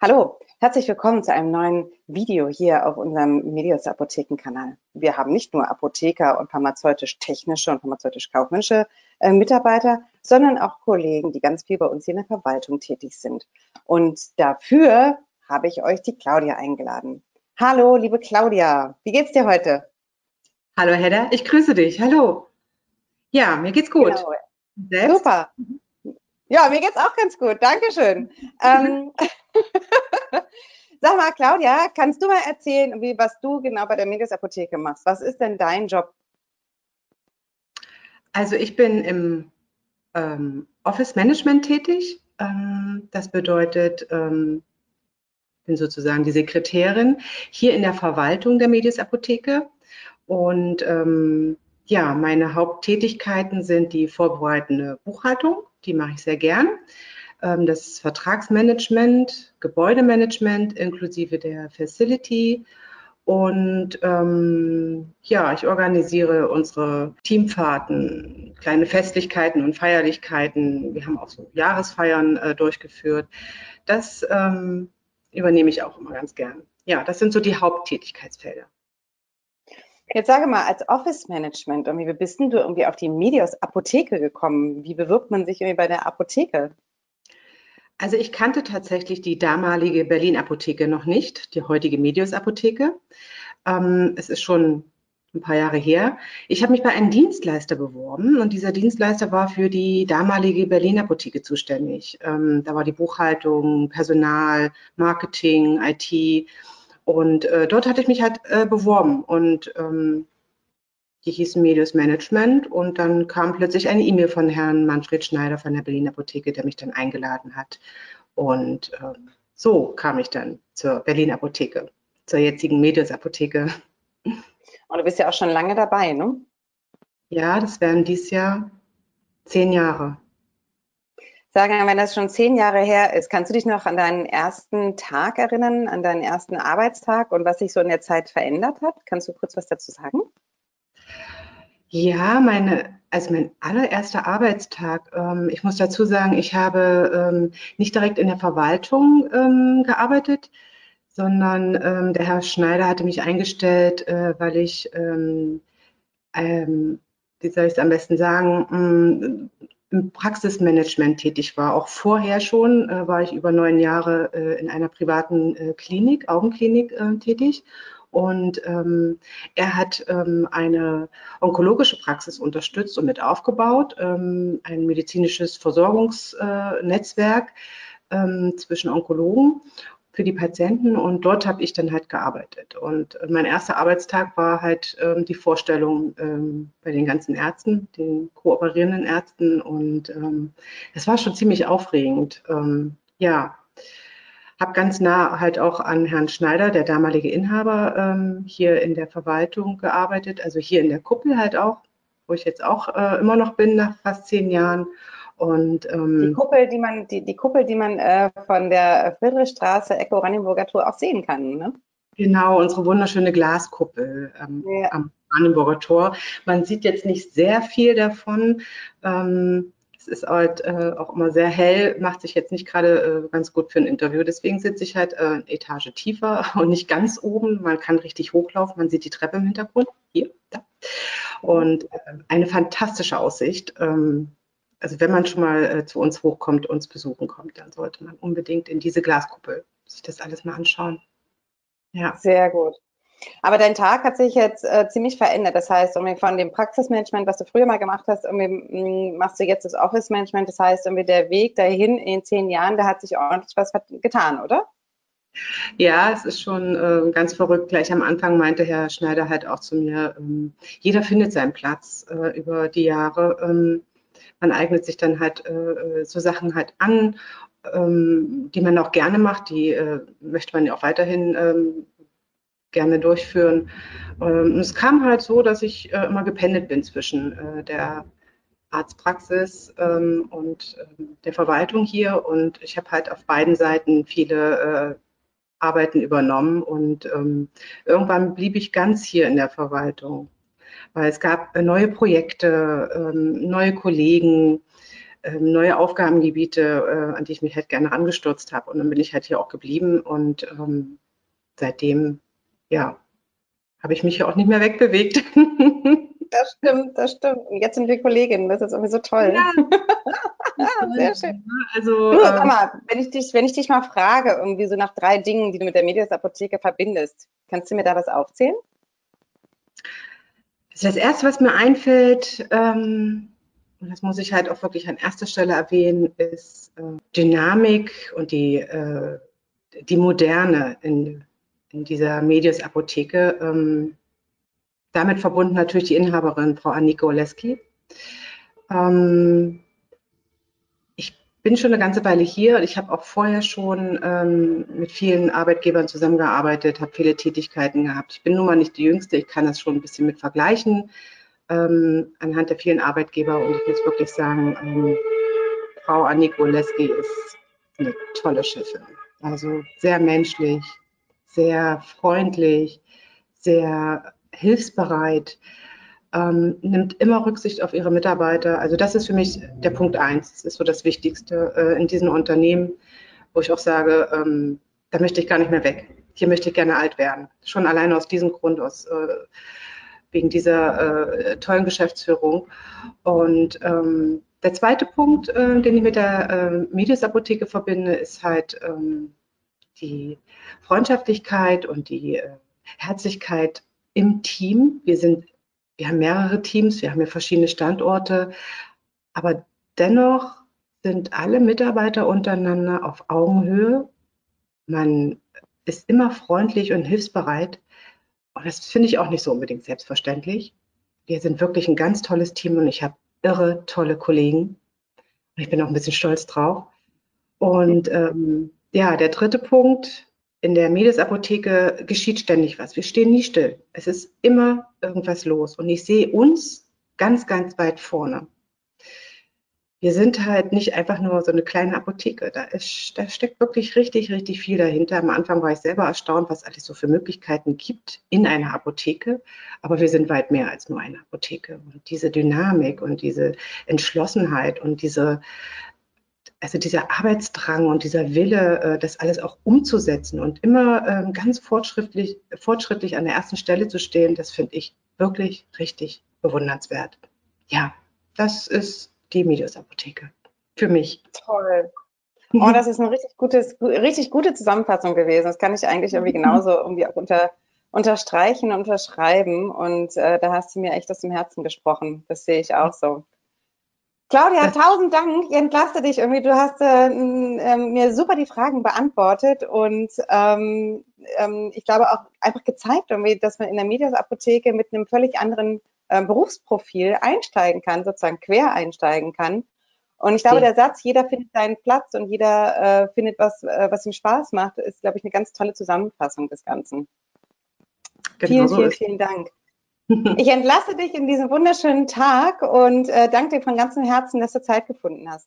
Hallo, herzlich willkommen zu einem neuen Video hier auf unserem Medios Apothekenkanal. Wir haben nicht nur Apotheker und pharmazeutisch-technische und pharmazeutisch-kaufmännische äh, Mitarbeiter, sondern auch Kollegen, die ganz viel bei uns hier in der Verwaltung tätig sind. Und dafür habe ich euch die Claudia eingeladen. Hallo, liebe Claudia, wie geht's dir heute? Hallo Hedda, ich grüße dich. Hallo. Ja, mir geht's gut. Genau. Super. Ja, mir geht's auch ganz gut. Dankeschön. ähm, Sag mal, Claudia, kannst du mal erzählen, wie, was du genau bei der Medias Apotheke machst? Was ist denn dein Job? Also ich bin im ähm, Office Management tätig. Ähm, das bedeutet, ähm, bin sozusagen die Sekretärin hier in der Verwaltung der Medias Apotheke. Und ähm, ja, meine Haupttätigkeiten sind die vorbereitende Buchhaltung, die mache ich sehr gern. Ähm, das Vertragsmanagement, Gebäudemanagement inklusive der Facility. Und ähm, ja, ich organisiere unsere Teamfahrten, kleine Festlichkeiten und Feierlichkeiten. Wir haben auch so Jahresfeiern äh, durchgeführt. Das ähm, übernehme ich auch immer ganz gern. Ja, das sind so die Haupttätigkeitsfelder. Jetzt sage mal, als Office Management, wie bist denn du irgendwie auf die Medios Apotheke gekommen? Wie bewirbt man sich irgendwie bei der Apotheke? Also ich kannte tatsächlich die damalige Berlin-Apotheke noch nicht, die heutige Medius-Apotheke. Ähm, es ist schon ein paar Jahre her. Ich habe mich bei einem Dienstleister beworben und dieser Dienstleister war für die damalige Berlin-Apotheke zuständig. Ähm, da war die Buchhaltung, Personal, Marketing, IT und äh, dort hatte ich mich halt äh, beworben und ähm, die hießen Medius Management und dann kam plötzlich eine E-Mail von Herrn Manfred Schneider von der Berliner Apotheke, der mich dann eingeladen hat. Und äh, so kam ich dann zur Berliner Apotheke, zur jetzigen Medius Apotheke. Und du bist ja auch schon lange dabei, ne? Ja, das wären dieses Jahr zehn Jahre. Sagen, wenn das schon zehn Jahre her ist, kannst du dich noch an deinen ersten Tag erinnern, an deinen ersten Arbeitstag und was sich so in der Zeit verändert hat? Kannst du kurz was dazu sagen? Ja, meine, also mein allererster Arbeitstag. Ähm, ich muss dazu sagen, ich habe ähm, nicht direkt in der Verwaltung ähm, gearbeitet, sondern ähm, der Herr Schneider hatte mich eingestellt, äh, weil ich, ähm, ähm, wie soll ich es am besten sagen, mm, im Praxismanagement tätig war. Auch vorher schon äh, war ich über neun Jahre äh, in einer privaten äh, Klinik, Augenklinik äh, tätig und ähm, er hat ähm, eine onkologische Praxis unterstützt und mit aufgebaut, ähm, ein medizinisches Versorgungsnetzwerk äh, zwischen Onkologen für die Patienten und dort habe ich dann halt gearbeitet. Und mein erster Arbeitstag war halt ähm, die Vorstellung ähm, bei den ganzen Ärzten, den kooperierenden Ärzten und ähm, es war schon ziemlich aufregend. Ähm, ja, habe ganz nah halt auch an Herrn Schneider, der damalige Inhaber, ähm, hier in der Verwaltung gearbeitet, also hier in der Kuppel halt auch, wo ich jetzt auch äh, immer noch bin nach fast zehn Jahren. Und, ähm, die Kuppel, die man, die, die Kuppel, die man äh, von der Friedrichstraße, Echo Rannenburger Tor auch sehen kann, ne? Genau, unsere wunderschöne Glaskuppel ähm, ja. am Brandenburger Tor. Man sieht jetzt nicht sehr viel davon. Ähm, ist halt äh, auch immer sehr hell, macht sich jetzt nicht gerade äh, ganz gut für ein Interview. Deswegen sitze ich halt äh, eine Etage tiefer und nicht ganz oben. Man kann richtig hochlaufen, man sieht die Treppe im Hintergrund. Hier, da. Und äh, eine fantastische Aussicht. Ähm, also wenn man schon mal äh, zu uns hochkommt, uns besuchen kommt, dann sollte man unbedingt in diese Glaskuppel sich das alles mal anschauen. Ja. Sehr gut. Aber dein Tag hat sich jetzt äh, ziemlich verändert. Das heißt, von dem Praxismanagement, was du früher mal gemacht hast, irgendwie mm, machst du jetzt das Office-Management. Das heißt, irgendwie der Weg dahin in zehn Jahren, da hat sich ordentlich was getan, oder? Ja, es ist schon äh, ganz verrückt. Gleich am Anfang meinte Herr Schneider halt auch zu mir, ähm, jeder findet seinen Platz äh, über die Jahre. Ähm, man eignet sich dann halt äh, äh so Sachen halt an, ähm, die man auch gerne macht. Die äh, möchte man ja auch weiterhin ähm, gerne durchführen. Ähm, es kam halt so, dass ich äh, immer gependelt bin zwischen äh, der Arztpraxis ähm, und äh, der Verwaltung hier und ich habe halt auf beiden Seiten viele äh, Arbeiten übernommen und ähm, irgendwann blieb ich ganz hier in der Verwaltung, weil es gab neue Projekte, ähm, neue Kollegen, ähm, neue Aufgabengebiete, an die ich mich halt gerne angestürzt habe. Und dann bin ich halt hier auch geblieben und ähm, seitdem, ja, habe ich mich hier auch nicht mehr wegbewegt. Das stimmt, das stimmt. Und jetzt sind wir Kolleginnen, das ist irgendwie so toll. Ja. Sehr schön. Also, du, sag ähm, mal, wenn ich, dich, wenn ich dich mal frage, irgendwie so nach drei Dingen, die du mit der Medias Apotheke verbindest, kannst du mir da was aufzählen? Also das Erste, was mir einfällt, ähm, und das muss ich halt auch wirklich an erster Stelle erwähnen, ist äh, Dynamik und die, äh, die Moderne in, in dieser Medias Apotheke. Ähm, damit verbunden natürlich die Inhaberin, Frau Annika Oleski. Ähm, ich bin schon eine ganze Weile hier und ich habe auch vorher schon ähm, mit vielen Arbeitgebern zusammengearbeitet, habe viele Tätigkeiten gehabt. Ich bin nun mal nicht die Jüngste, ich kann das schon ein bisschen mit vergleichen ähm, anhand der vielen Arbeitgeber und ich muss wirklich sagen, ähm, Frau Annika Oleski ist eine tolle Chefin. Also sehr menschlich, sehr freundlich, sehr hilfsbereit, ähm, nimmt immer Rücksicht auf ihre Mitarbeiter. Also das ist für mich der Punkt eins. Das ist so das Wichtigste äh, in diesen Unternehmen, wo ich auch sage, ähm, da möchte ich gar nicht mehr weg. Hier möchte ich gerne alt werden. Schon alleine aus diesem Grund, aus, äh, wegen dieser äh, tollen Geschäftsführung. Und ähm, der zweite Punkt, äh, den ich mit der äh, Medias-Apotheke verbinde, ist halt ähm, die Freundschaftlichkeit und die äh, Herzlichkeit im Team. Wir sind, wir haben mehrere Teams, wir haben ja verschiedene Standorte, aber dennoch sind alle Mitarbeiter untereinander auf Augenhöhe. Man ist immer freundlich und hilfsbereit. Und das finde ich auch nicht so unbedingt selbstverständlich. Wir sind wirklich ein ganz tolles Team und ich habe irre tolle Kollegen. Ich bin auch ein bisschen stolz drauf. Und ähm, ja, der dritte Punkt, in der Medes-Apotheke geschieht ständig was. Wir stehen nie still. Es ist immer irgendwas los. Und ich sehe uns ganz, ganz weit vorne. Wir sind halt nicht einfach nur so eine kleine Apotheke. Da, ist, da steckt wirklich richtig, richtig viel dahinter. Am Anfang war ich selber erstaunt, was alles so für Möglichkeiten gibt in einer Apotheke. Aber wir sind weit mehr als nur eine Apotheke. Und diese Dynamik und diese Entschlossenheit und diese also dieser Arbeitsdrang und dieser Wille, äh, das alles auch umzusetzen und immer ähm, ganz fortschrittlich, fortschrittlich an der ersten Stelle zu stehen, das finde ich wirklich richtig bewundernswert. Ja, das ist die Medius-Apotheke für mich. Toll. Oh, das ist eine richtig, gutes, richtig gute Zusammenfassung gewesen. Das kann ich eigentlich irgendwie genauso irgendwie auch unter, unterstreichen und unterschreiben. Und äh, da hast du mir echt aus dem Herzen gesprochen. Das sehe ich auch so. Claudia, tausend Dank. Ich entlasse dich irgendwie. Du hast äh, äh, mir super die Fragen beantwortet und ähm, ähm, ich glaube auch einfach gezeigt, irgendwie, dass man in der Medias-Apotheke mit einem völlig anderen äh, Berufsprofil einsteigen kann, sozusagen quer einsteigen kann. Und ich glaube, der Satz, jeder findet seinen Platz und jeder äh, findet was, äh, was ihm Spaß macht, ist, glaube ich, eine ganz tolle Zusammenfassung des Ganzen. Genau vielen, so vielen, vielen Dank. Ich entlasse dich in diesen wunderschönen Tag und äh, danke dir von ganzem Herzen, dass du Zeit gefunden hast.